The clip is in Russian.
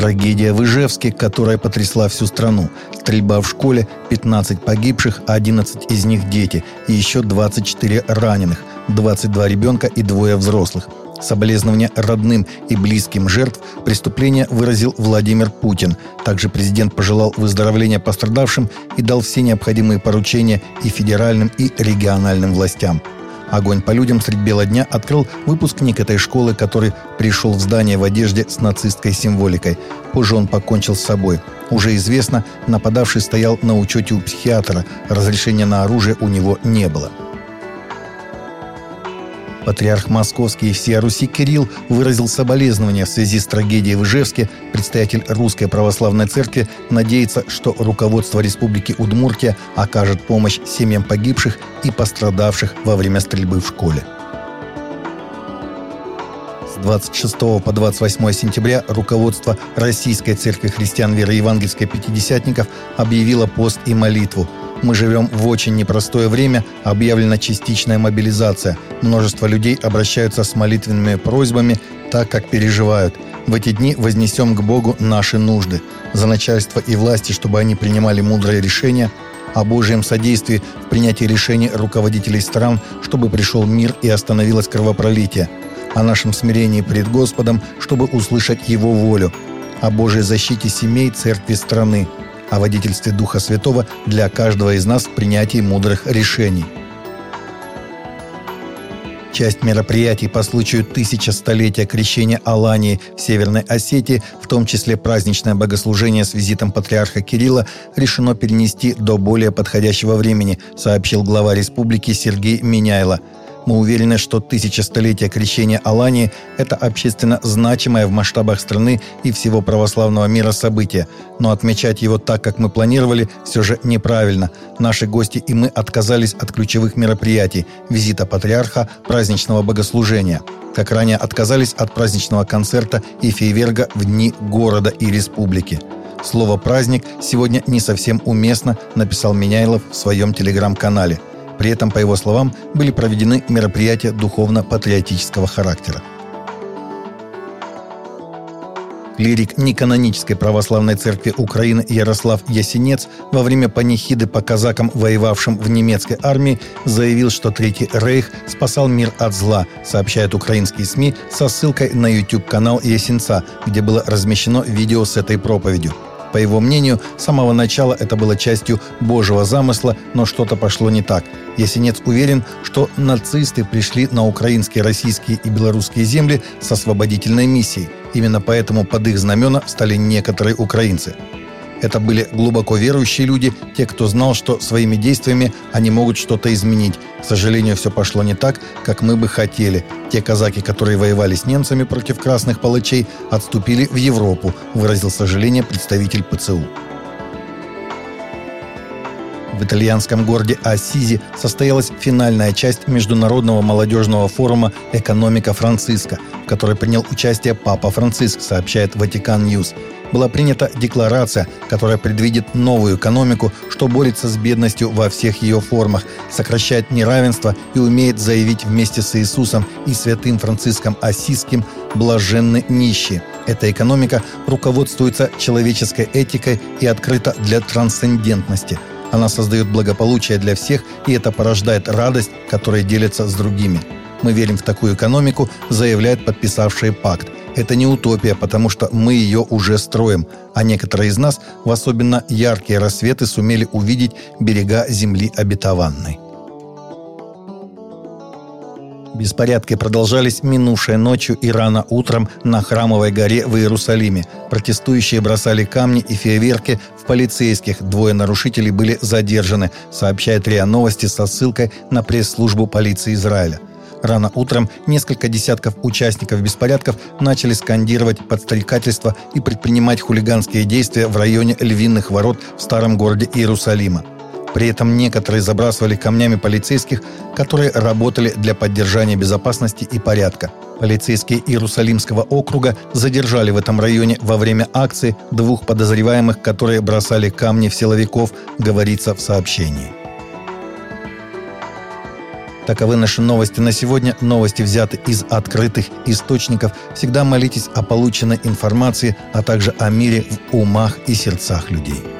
Трагедия в Ижевске, которая потрясла всю страну. Стрельба в школе, 15 погибших, 11 из них дети и еще 24 раненых, 22 ребенка и двое взрослых. Соболезнования родным и близким жертв преступления выразил Владимир Путин. Также президент пожелал выздоровления пострадавшим и дал все необходимые поручения и федеральным, и региональным властям. Огонь по людям средь бела дня открыл выпускник этой школы, который пришел в здание в одежде с нацистской символикой. Позже он покончил с собой. Уже известно, нападавший стоял на учете у психиатра. Разрешения на оружие у него не было. Патриарх Московский и всея Руси Кирилл выразил соболезнования в связи с трагедией в Ижевске. Представитель Русской Православной Церкви надеется, что руководство Республики Удмуртия окажет помощь семьям погибших и пострадавших во время стрельбы в школе. С 26 по 28 сентября руководство Российской Церкви Христиан Веры Евангельской Пятидесятников объявило пост и молитву – мы живем в очень непростое время, объявлена частичная мобилизация. Множество людей обращаются с молитвенными просьбами, так как переживают. В эти дни вознесем к Богу наши нужды. За начальство и власти, чтобы они принимали мудрые решения, о Божьем содействии в принятии решений руководителей стран, чтобы пришел мир и остановилось кровопролитие. О нашем смирении пред Господом, чтобы услышать Его волю. О Божьей защите семей, церкви страны – о водительстве Духа Святого для каждого из нас в принятии мудрых решений. Часть мероприятий по случаю тысячестолетия крещения Алании в Северной Осетии, в том числе праздничное богослужение с визитом патриарха Кирилла, решено перенести до более подходящего времени, сообщил глава республики Сергей Миняйло – мы уверены, что тысячестолетие крещения Алании – это общественно значимое в масштабах страны и всего православного мира событие. Но отмечать его так, как мы планировали, все же неправильно. Наши гости и мы отказались от ключевых мероприятий – визита патриарха, праздничного богослужения. Как ранее отказались от праздничного концерта и фейверга в дни города и республики. Слово «праздник» сегодня не совсем уместно, написал Меняйлов в своем телеграм-канале – при этом, по его словам, были проведены мероприятия духовно-патриотического характера. Клирик неканонической православной церкви Украины Ярослав Ясенец во время панихиды по казакам, воевавшим в немецкой армии, заявил, что Третий Рейх спасал мир от зла, сообщают украинские СМИ со ссылкой на YouTube-канал Ясенца, где было размещено видео с этой проповедью. По его мнению, с самого начала это было частью Божьего замысла, но что-то пошло не так. Ясенец уверен, что нацисты пришли на украинские, российские и белорусские земли с освободительной миссией. Именно поэтому под их знамена стали некоторые украинцы. Это были глубоко верующие люди, те, кто знал, что своими действиями они могут что-то изменить. К сожалению, все пошло не так, как мы бы хотели. Те казаки, которые воевали с немцами против красных палачей, отступили в Европу, выразил сожаление представитель ПЦУ. В итальянском городе Ассизи состоялась финальная часть Международного молодежного форума «Экономика Франциска», в которой принял участие Папа Франциск, сообщает Vatican News была принята декларация, которая предвидит новую экономику, что борется с бедностью во всех ее формах, сокращает неравенство и умеет заявить вместе с Иисусом и святым Франциском Ассизским «блаженны нищие». Эта экономика руководствуется человеческой этикой и открыта для трансцендентности. Она создает благополучие для всех, и это порождает радость, которая делится с другими. Мы верим в такую экономику, заявляют подписавшие пакт – это не утопия, потому что мы ее уже строим, а некоторые из нас в особенно яркие рассветы сумели увидеть берега земли обетованной. Беспорядки продолжались минувшей ночью и рано утром на Храмовой горе в Иерусалиме. Протестующие бросали камни и фейерверки в полицейских. Двое нарушителей были задержаны, сообщает РИА Новости со ссылкой на пресс-службу полиции Израиля. Рано утром несколько десятков участников беспорядков начали скандировать подстрекательство и предпринимать хулиганские действия в районе Львиных ворот в старом городе Иерусалима. При этом некоторые забрасывали камнями полицейских, которые работали для поддержания безопасности и порядка. Полицейские Иерусалимского округа задержали в этом районе во время акции двух подозреваемых, которые бросали камни в силовиков, говорится в сообщении. Таковы наши новости на сегодня. Новости взяты из открытых источников. Всегда молитесь о полученной информации, а также о мире в умах и сердцах людей.